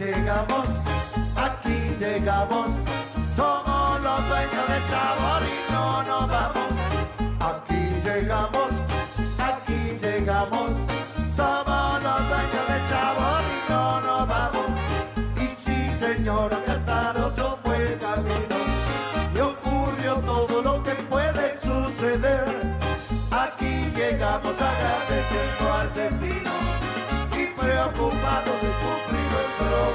llegamos, aquí llegamos.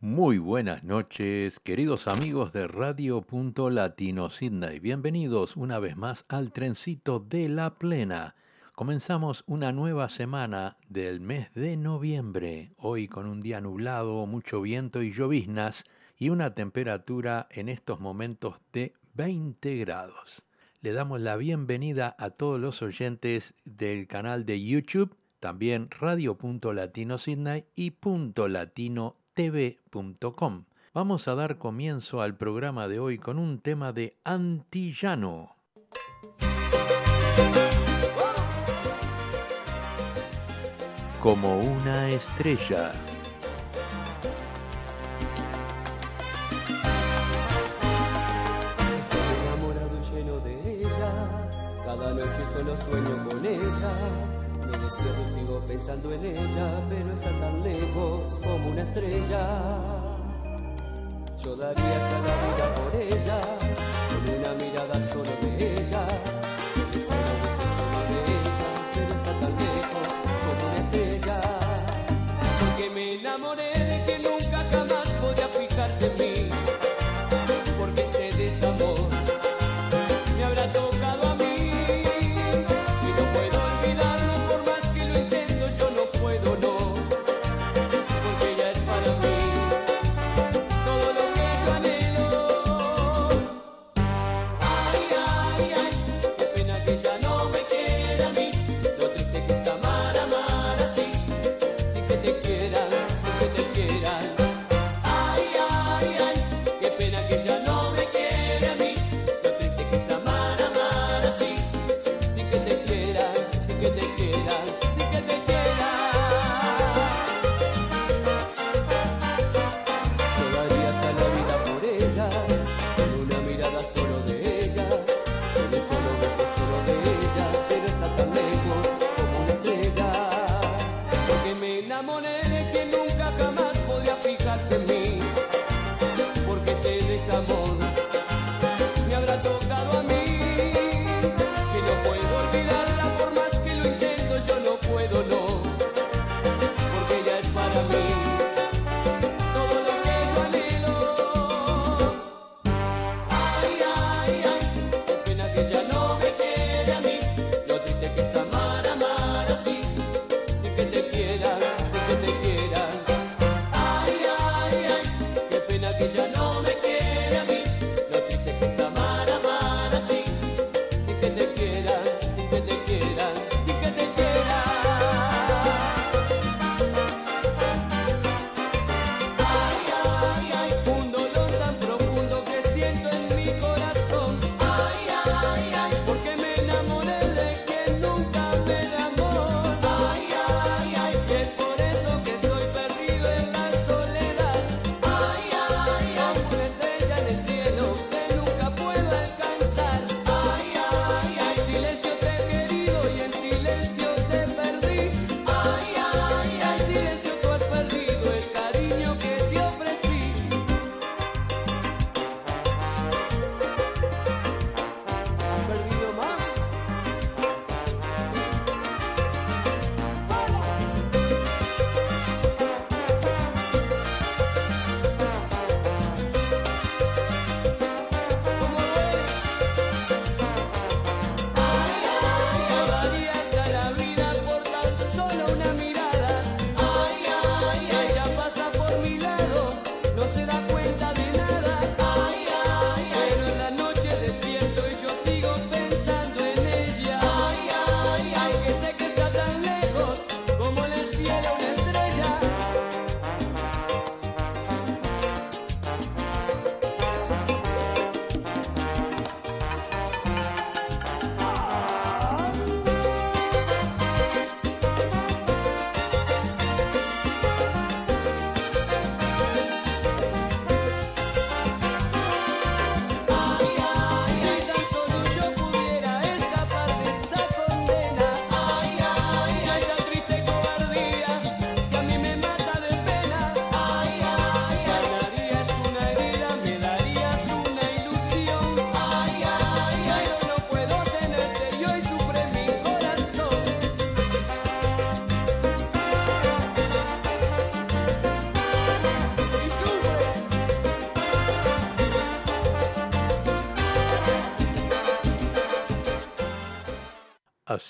Muy buenas noches, queridos amigos de Radio Punto Latino Sydney. Bienvenidos una vez más al trencito de la plena. Comenzamos una nueva semana del mes de noviembre, hoy con un día nublado, mucho viento y lloviznas y una temperatura en estos momentos de 20 grados. Le damos la bienvenida a todos los oyentes del canal de YouTube, también Radio.Latino Sydney y Punto Latino tv.com. Vamos a dar comienzo al programa de hoy con un tema de Antillano. Como una estrella. Estoy enamorado y lleno de ella. Cada noche solo sueño con ella. Sigo pensando en ella, pero está tan lejos como una estrella. Yo daría cada vida por ella, con una mirada solo de ella.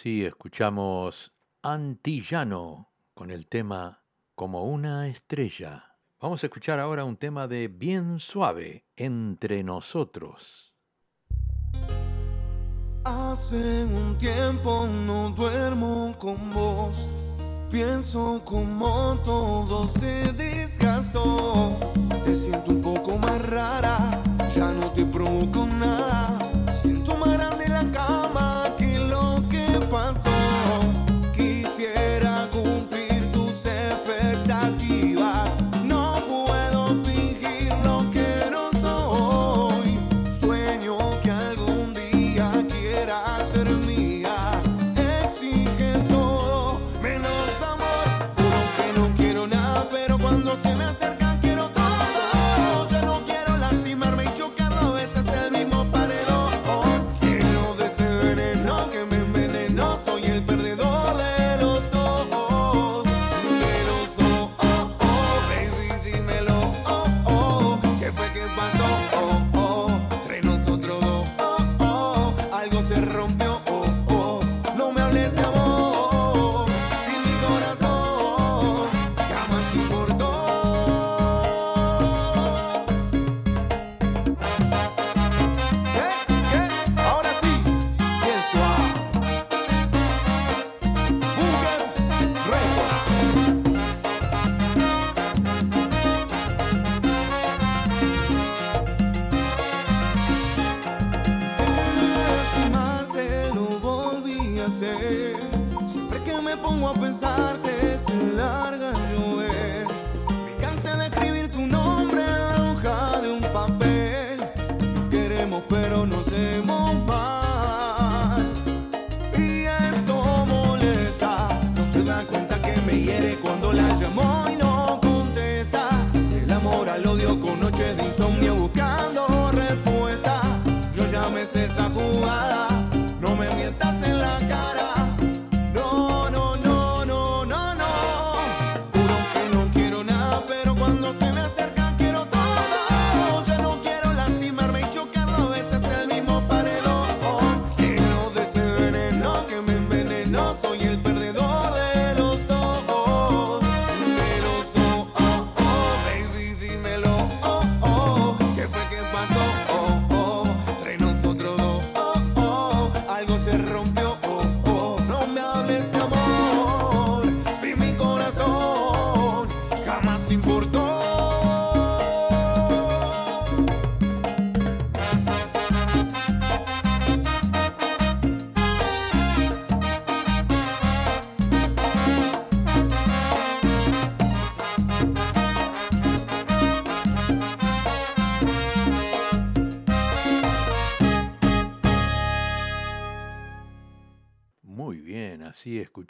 así escuchamos Antillano con el tema Como una estrella. Vamos a escuchar ahora un tema de bien suave, Entre nosotros. Hace un tiempo no duermo con vos, pienso como todo se desgastó, te siento un poco más rara, ya no te provoco nada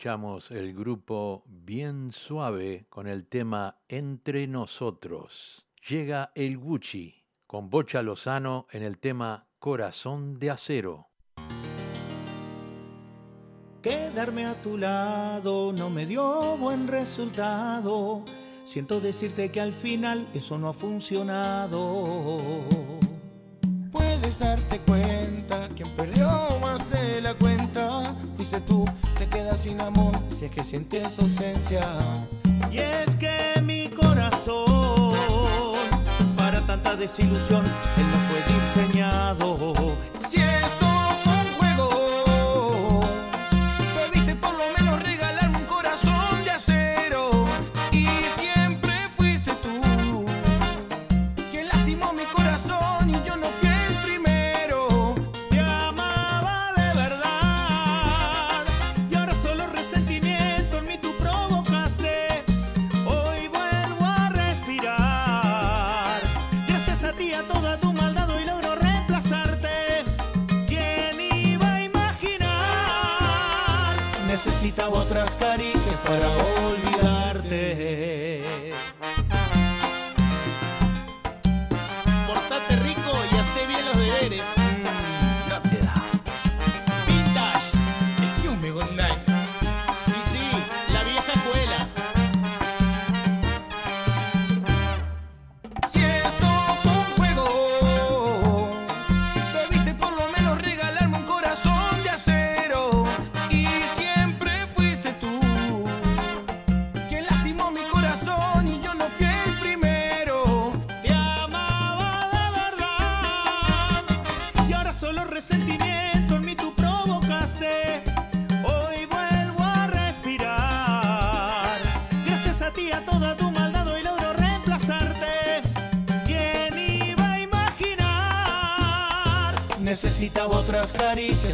escuchamos el grupo Bien Suave con el tema Entre Nosotros. Llega el Gucci con Bocha Lozano en el tema Corazón de Acero. Quedarme a tu lado no me dio buen resultado. Siento decirte que al final eso no ha funcionado. Puedes darte cuenta quien perdió más de la cuenta ese tú te quedas sin amor si es que sientes ausencia. Y es que mi corazón para tanta desilusión él no fue diseñado.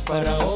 para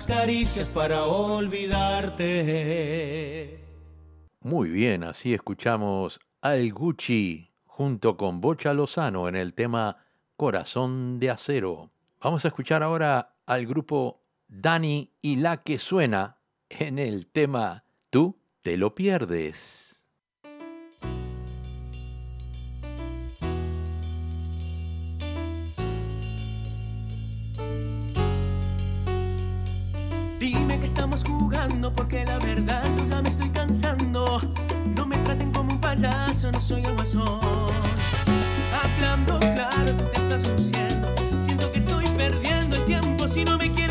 caricias para olvidarte. Muy bien, así escuchamos al Gucci junto con Bocha Lozano en el tema Corazón de Acero. Vamos a escuchar ahora al grupo Dani y la que suena en el tema Tú te lo pierdes. porque la verdad yo ya me estoy cansando. No me traten como un payaso, no soy el guasón. Hablando claro, tú te estás luciendo. Siento que estoy perdiendo el tiempo si no me quieres.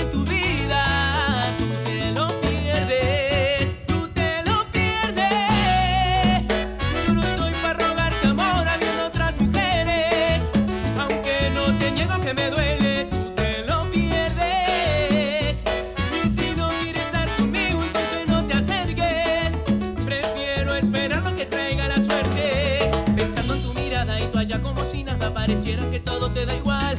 ya como si nada pareciera que todo te da igual.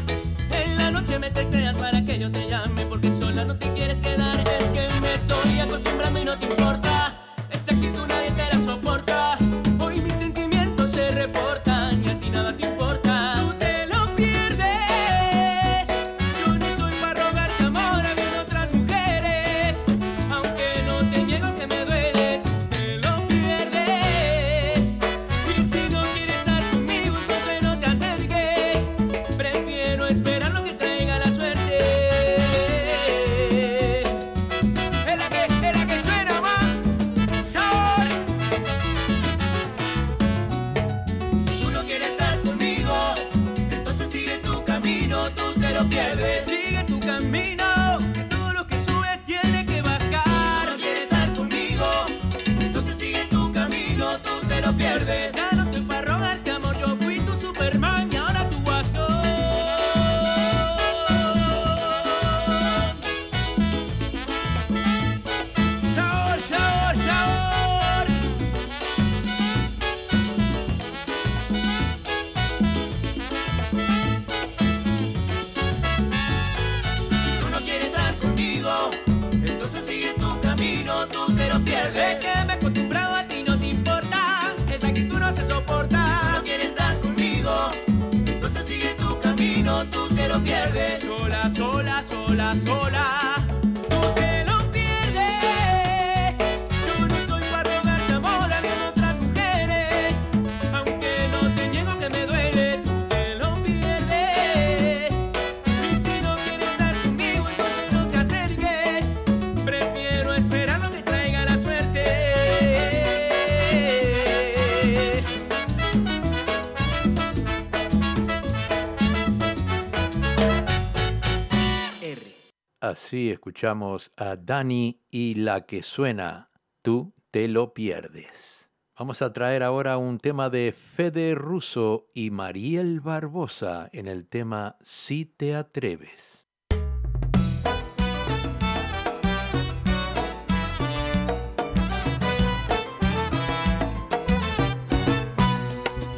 así escuchamos a Dani y la que suena, tú te lo pierdes. Vamos a traer ahora un tema de Fede Russo y Mariel Barbosa en el tema Si te atreves.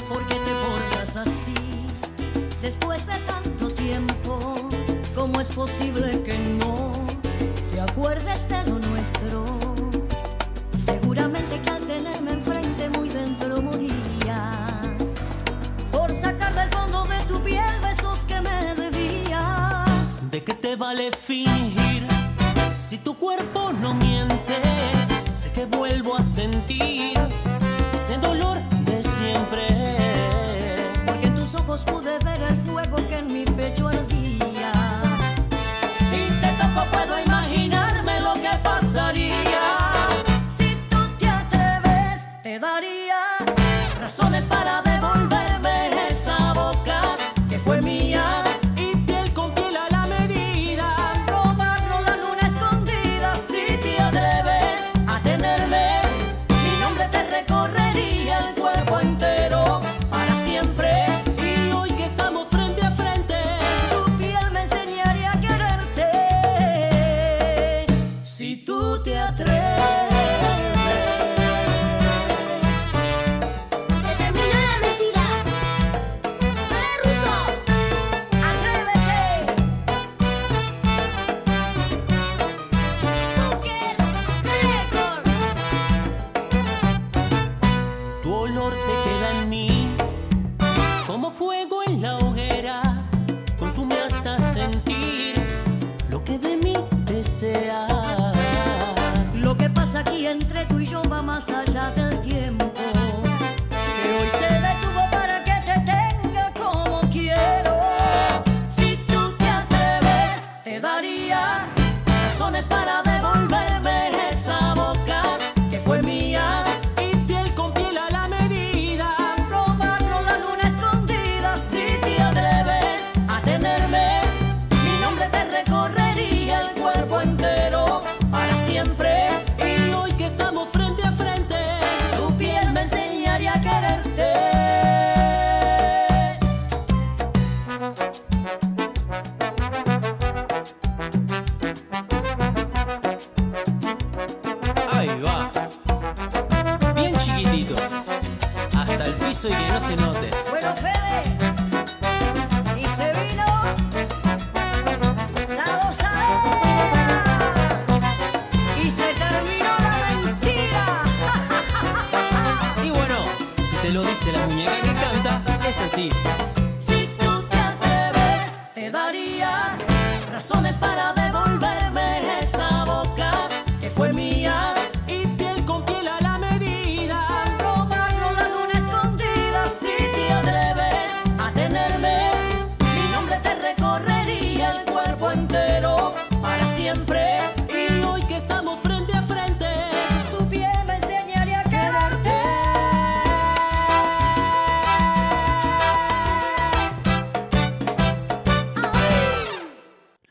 porque te portas así después de tanto tiempo, ¿cómo es posible que acuerdes de lo nuestro. Seguramente que al tenerme enfrente muy dentro morirías por sacar del fondo de tu piel besos que me debías. ¿De qué te vale fingir si tu cuerpo no miente? Sé que vuelvo a sentir ese dolor de siempre. Porque en tus ojos pude ver el fuego que en mi pecho ardía. Si te toco puedo imaginar. passarinho. Te lo dice la muñeca que canta, es así. Si tú te atreves, te daría razones para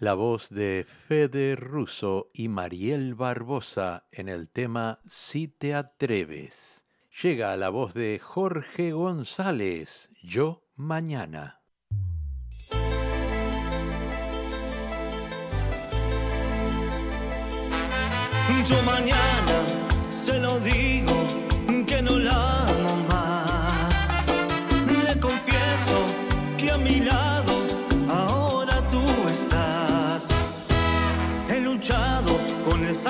la voz de Fede Russo y Mariel Barbosa en el tema Si te atreves. Llega la voz de Jorge González, Yo Mañana. Yo mañana se lo digo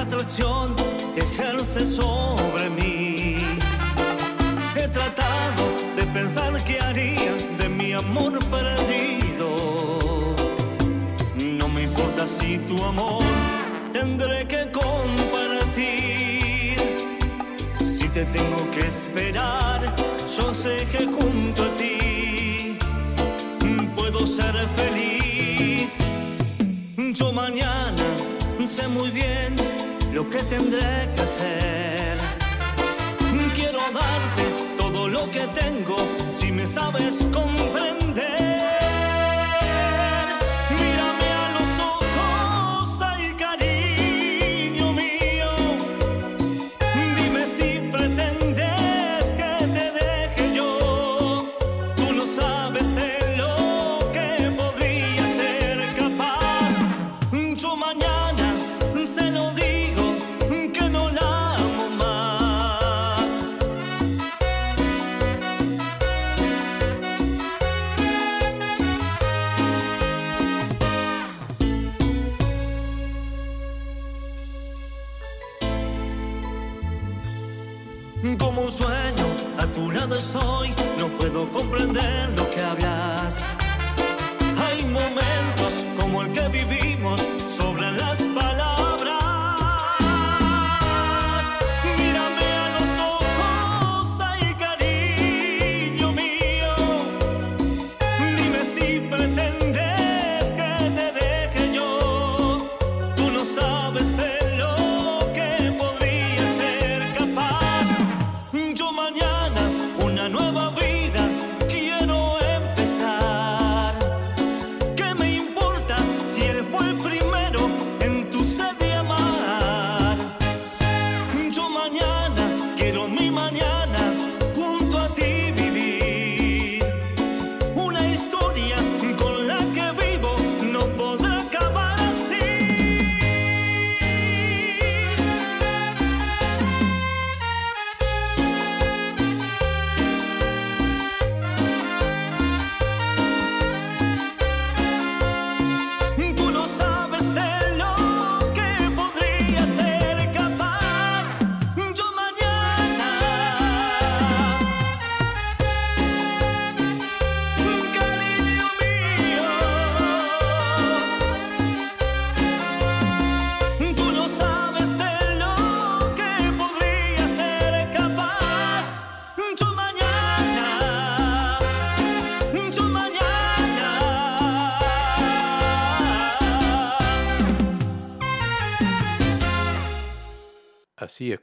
atracción que ejerce sobre mí. He tratado de pensar qué haría de mi amor perdido. No me importa si tu amor tendré que compartir. Si te tengo que esperar, yo sé que junto a ti puedo ser feliz. Yo mañana sé muy bien lo que tendré que hacer. Quiero darte todo lo que tengo si me sabes comprender.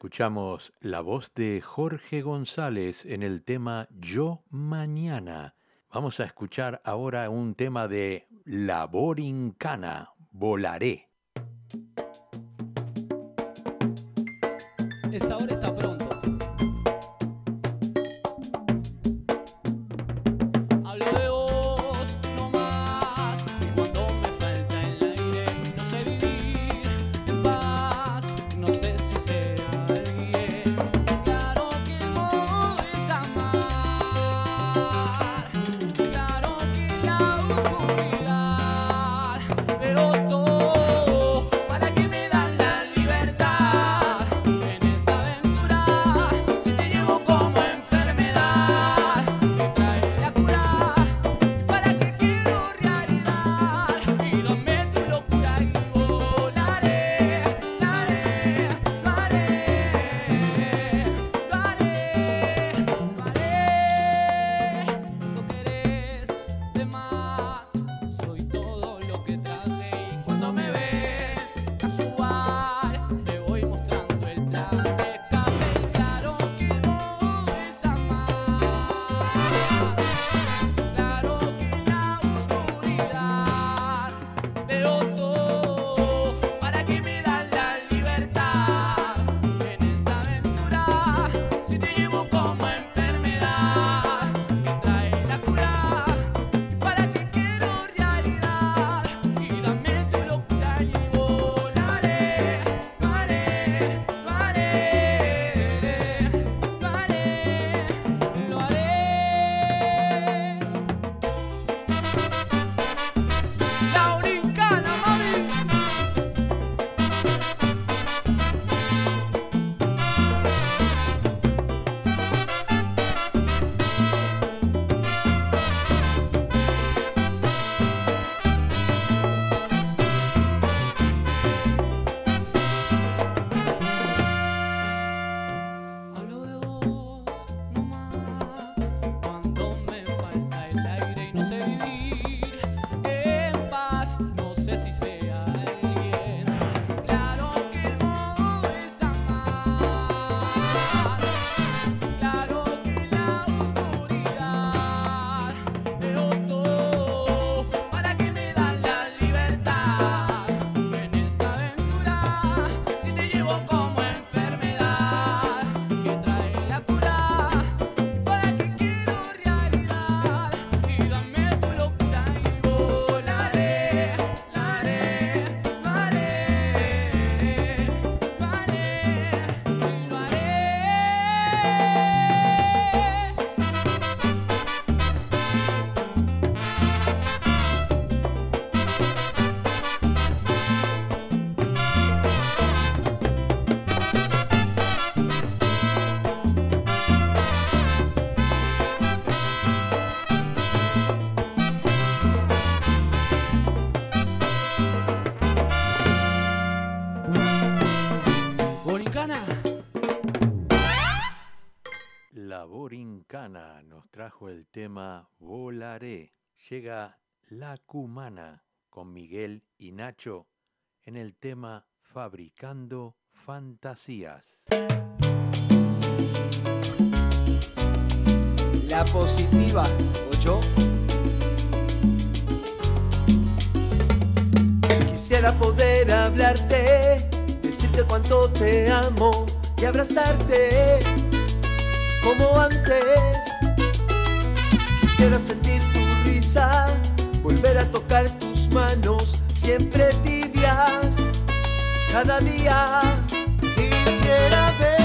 escuchamos la voz de Jorge González en el tema Yo Mañana. Vamos a escuchar ahora un tema de La Borincana, Volaré. nos trajo el tema Volaré. Llega La Cumana con Miguel y Nacho en el tema Fabricando Fantasías. La positiva, ocho. Quisiera poder hablarte, decirte cuánto te amo y abrazarte como antes. Quisiera sentir tu risa, volver a tocar tus manos, siempre tibias, cada día. Quisiera ver.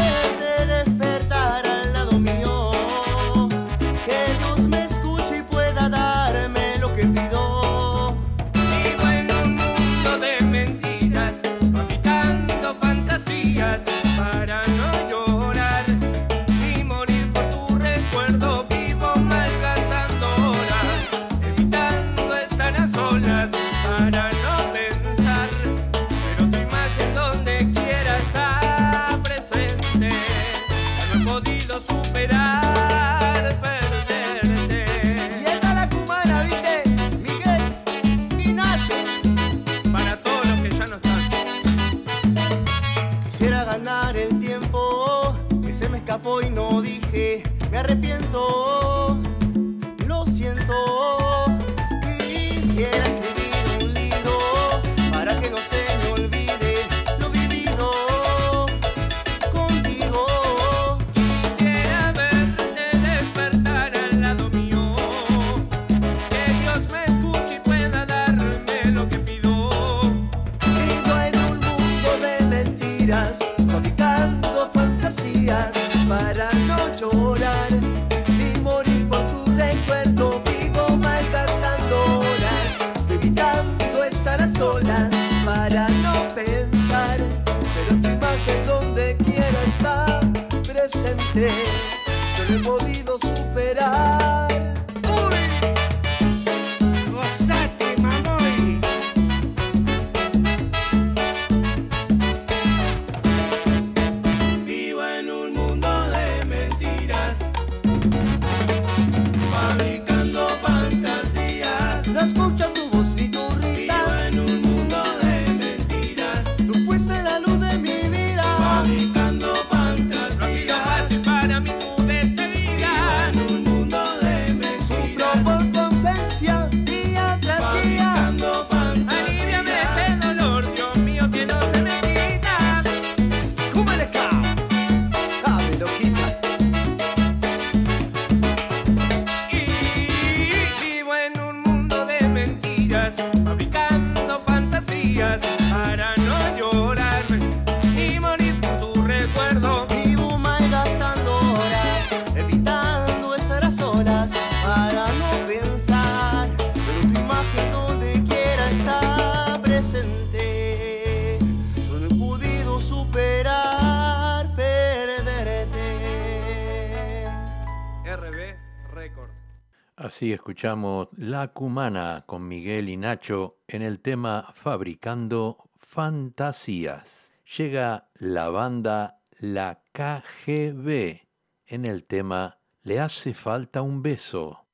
La Cumana con Miguel y Nacho en el tema Fabricando Fantasías. Llega la banda La KGB en el tema Le hace falta un beso.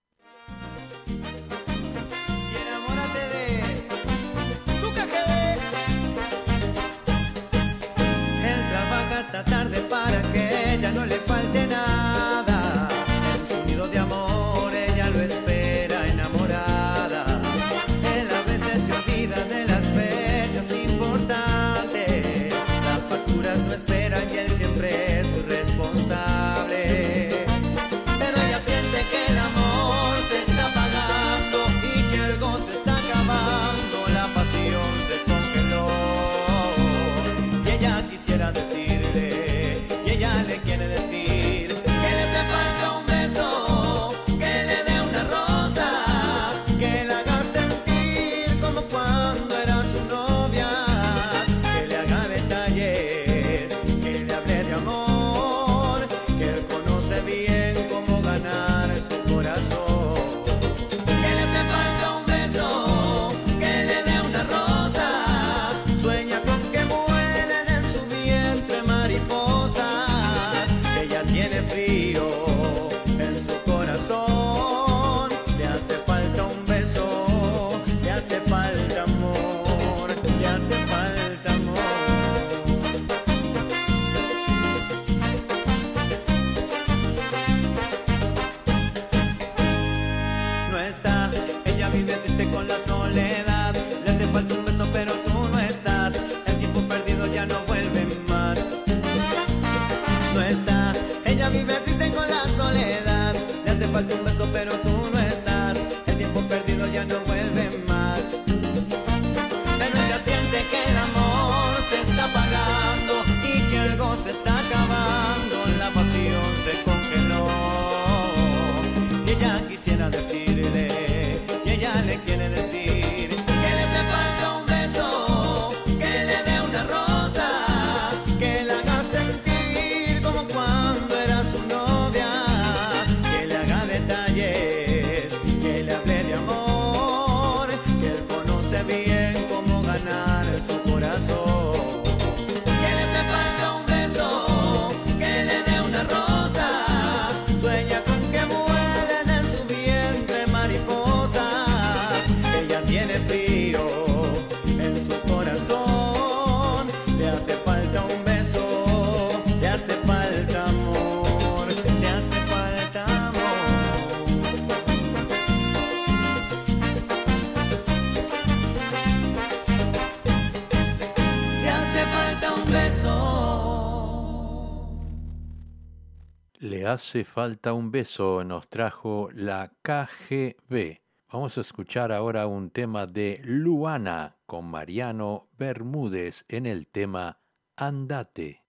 Hace falta un beso nos trajo la KGB. Vamos a escuchar ahora un tema de Luana con Mariano Bermúdez en el tema Andate.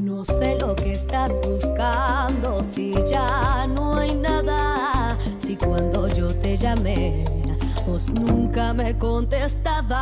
No sé lo que estás buscando si ya no hay nada, si cuando vos nunca me contestabas.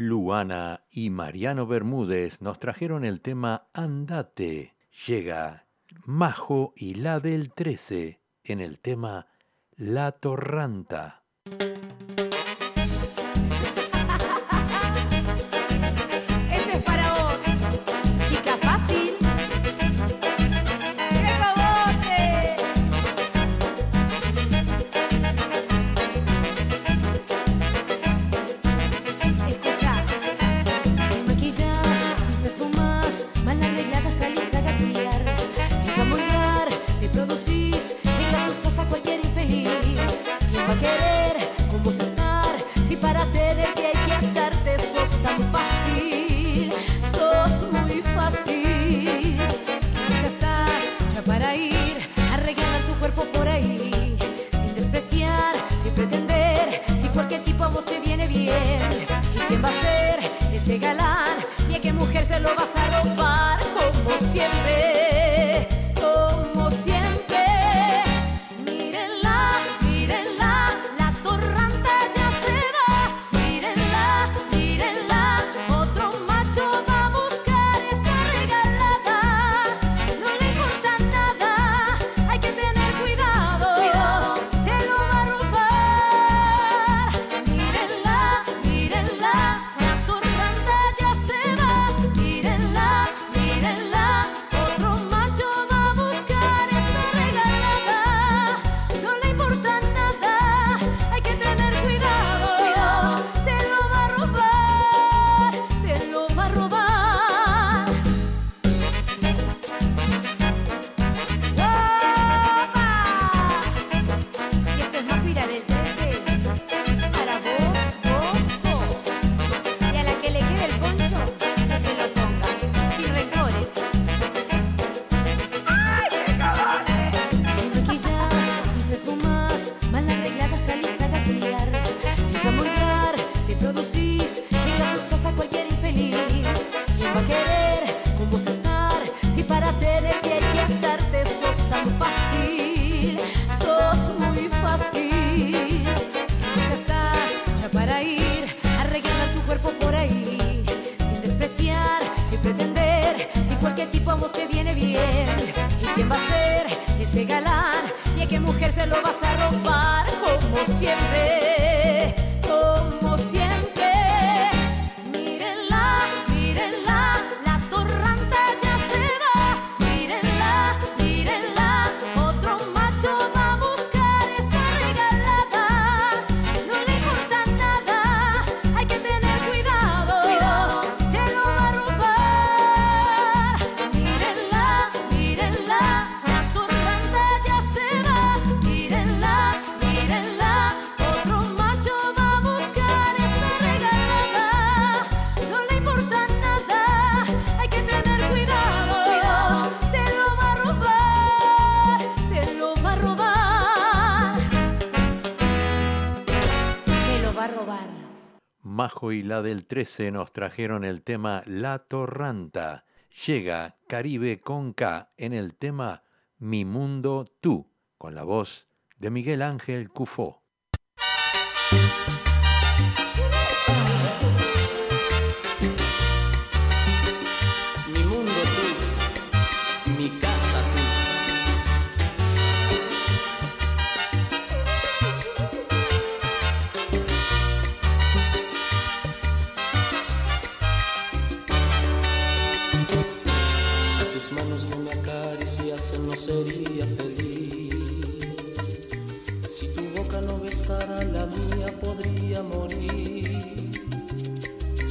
Luana y Mariano Bermúdez nos trajeron el tema Andate. Llega Majo y la del 13 en el tema La Torranta. Majo y la del 13 nos trajeron el tema La Torranta. Llega Caribe con K en el tema Mi Mundo Tú, con la voz de Miguel Ángel Cufó.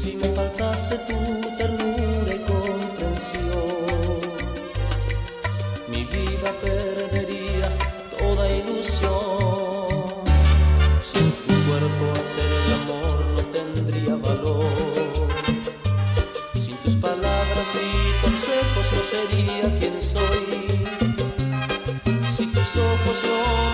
si me faltase tu ternura y comprensión, mi vida perdería toda ilusión. Sin tu cuerpo hacer el amor no tendría valor. Sin tus palabras y consejos no sería quien soy. Si tus ojos no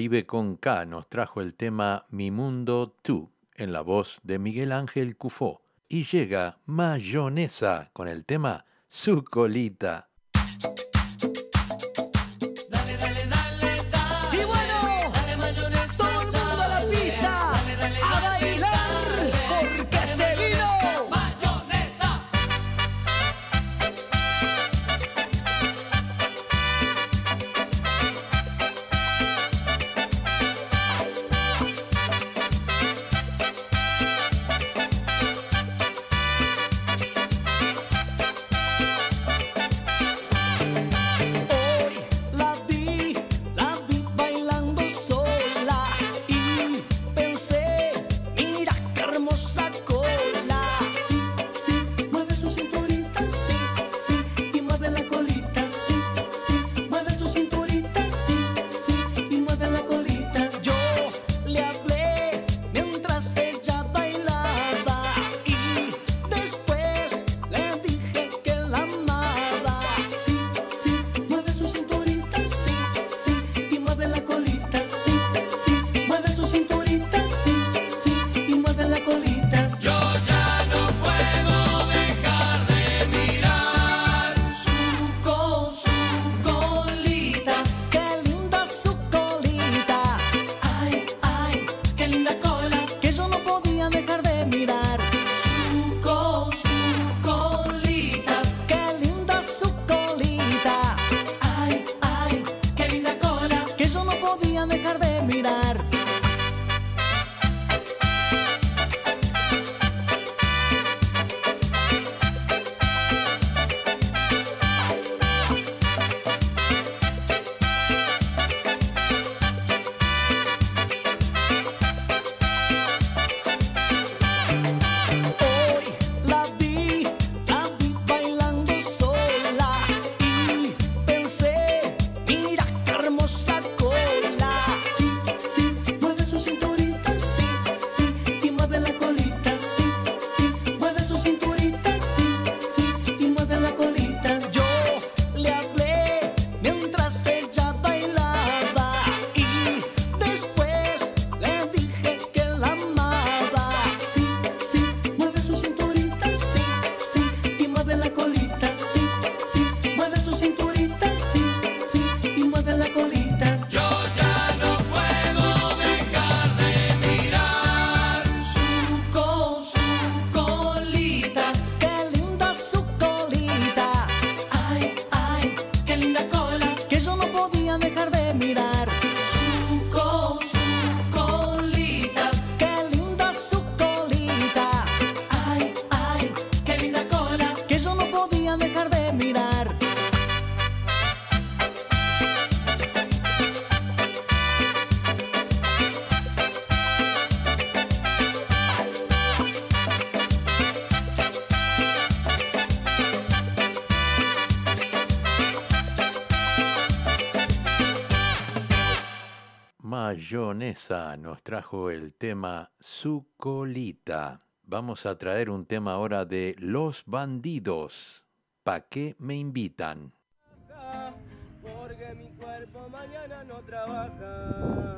Caribe con K nos trajo el tema Mi Mundo Tú, en la voz de Miguel Ángel Cufó. Y llega Mayonesa con el tema Su Colita. Bayonesa nos trajo el tema Su colita. Vamos a traer un tema ahora de Los bandidos. ¿Pa qué me invitan? Porque mi cuerpo mañana no trabaja.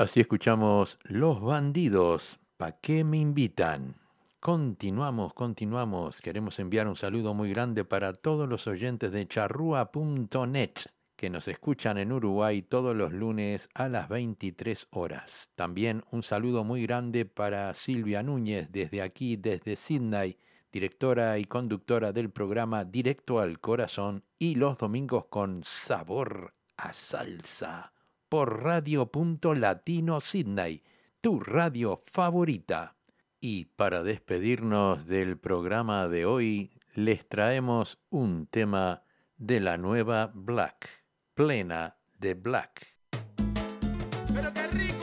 Así escuchamos Los Bandidos, ¿pa' qué me invitan? Continuamos, continuamos. Queremos enviar un saludo muy grande para todos los oyentes de charrúa.net que nos escuchan en Uruguay todos los lunes a las 23 horas. También un saludo muy grande para Silvia Núñez desde aquí, desde Sydney, directora y conductora del programa Directo al Corazón y los domingos con sabor a salsa por Radio.Latino Sydney, tu radio favorita. Y para despedirnos del programa de hoy, les traemos un tema de la nueva Black, plena de Black. Pero qué rico,